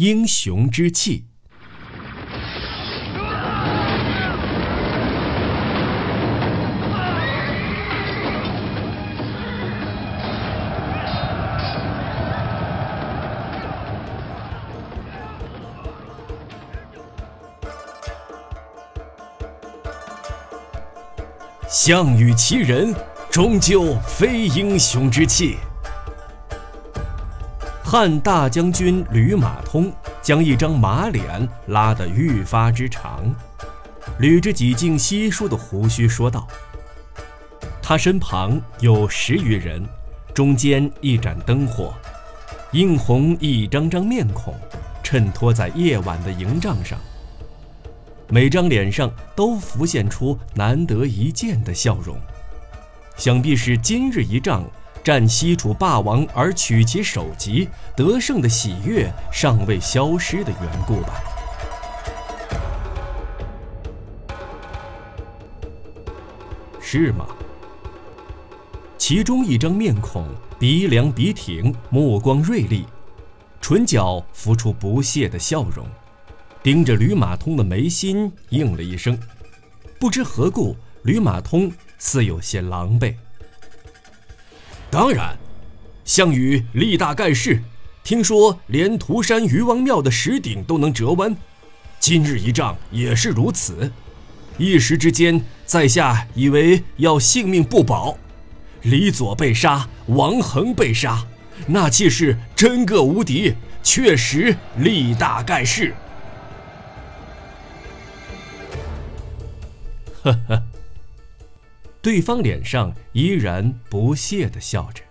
英雄之气。项羽其人，终究非英雄之气。汉大将军吕马通将一张马脸拉得愈发之长，捋着几近稀疏的胡须说道：“他身旁有十余人，中间一盏灯火，映红一张张面孔，衬托在夜晚的营帐上。”每张脸上都浮现出难得一见的笑容，想必是今日一仗战西楚霸王而取其首级得胜的喜悦尚未消失的缘故吧？是吗？其中一张面孔鼻梁鼻挺，目光锐利，唇角浮出不屑的笑容。盯着吕马通的眉心，应了一声。不知何故，吕马通似有些狼狈。当然，项羽力大盖世，听说连涂山虞王庙的石鼎都能折弯，今日一仗也是如此。一时之间，在下以为要性命不保，李左被杀，王恒被杀，那气势真个无敌，确实力大盖世。呵呵，对方脸上依然不屑地笑着，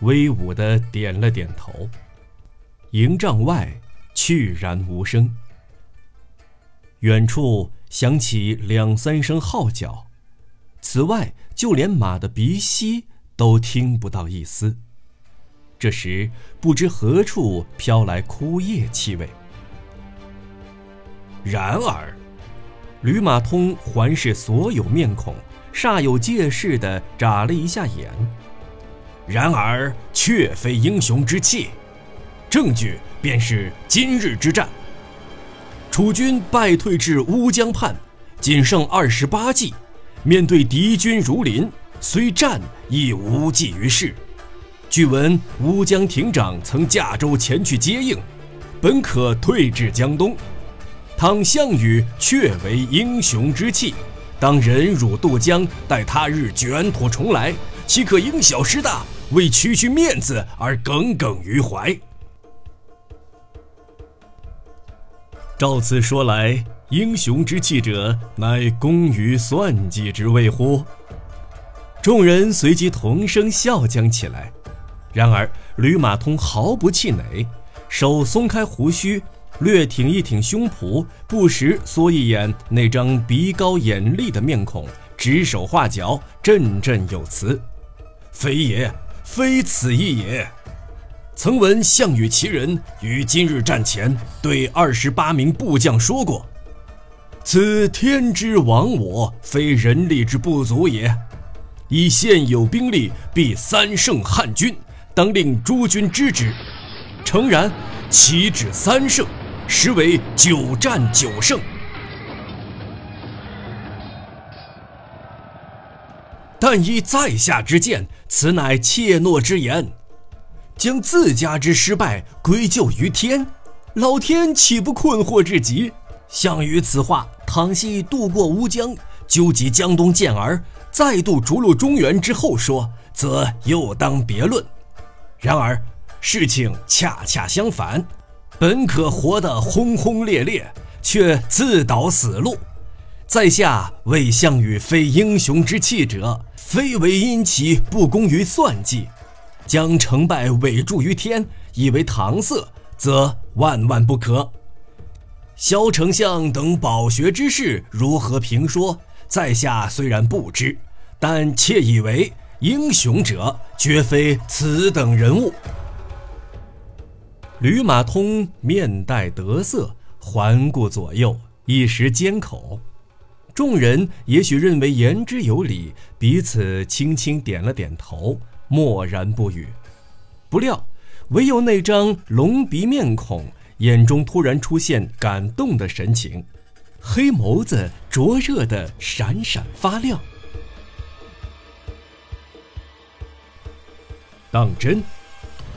威武地点了点头。营帐外去然无声。远处响起两三声号角，此外就连马的鼻息都听不到一丝。这时不知何处飘来枯叶气味。然而。吕马通环视所有面孔，煞有介事地眨了一下眼。然而，却非英雄之气。证据便是今日之战。楚军败退至乌江畔，仅剩二十八骑，面对敌军如林，虽战亦无济于事。据闻乌江亭长曾驾舟前去接应，本可退至江东。倘项羽确为英雄之气，当忍辱渡江，待他日卷土重来，岂可因小失大，为区区面子而耿耿于怀？照此说来，英雄之气者，乃工于算计之谓乎？众人随即同声笑将起来。然而吕马通毫不气馁，手松开胡须。略挺一挺胸脯，不时缩一眼那张鼻高眼利的面孔，指手画脚，振振有词：“非也，非此意也。曾闻项羽其人于今日战前对二十八名部将说过：‘此天之亡我，非人力之不足也。以现有兵力，必三胜汉军，当令诸军知之。’诚然，岂止三胜？”实为九战九胜，但依在下之见，此乃怯懦之言，将自家之失败归咎于天，老天岂不困惑至极？项羽此话，倘系渡过乌江，纠集江东健儿，再度逐鹿中原之后说，则又当别论。然而事情恰恰相反。本可活得轰轰烈烈，却自导死路。在下为项羽非英雄之气者，非为因其不公于算计，将成败委注于天，以为搪塞，则万万不可。萧丞相等饱学之士如何评说？在下虽然不知，但窃以为英雄者绝非此等人物。吕马通面带得色，环顾左右，一时缄口。众人也许认为言之有理，彼此轻轻点了点头，默然不语。不料，唯有那张龙鼻面孔眼中突然出现感动的神情，黑眸子灼热的闪闪发亮。当真，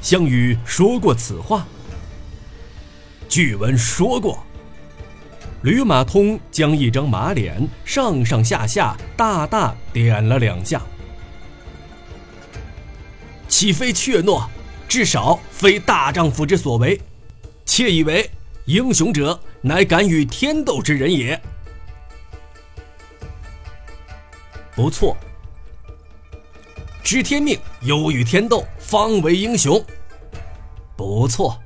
项羽说过此话。据闻说过。吕马通将一张马脸上上下下大大点了两下。岂非怯懦？至少非大丈夫之所为。窃以为英雄者，乃敢与天斗之人也。不错。知天命，忧与天斗，方为英雄。不错。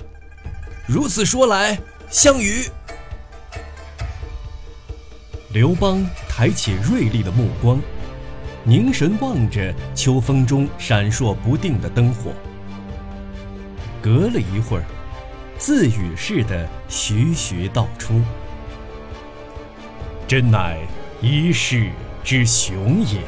如此说来，项羽。刘邦抬起锐利的目光，凝神望着秋风中闪烁不定的灯火。隔了一会儿，自语似的徐徐道出：“真乃一世之雄也。”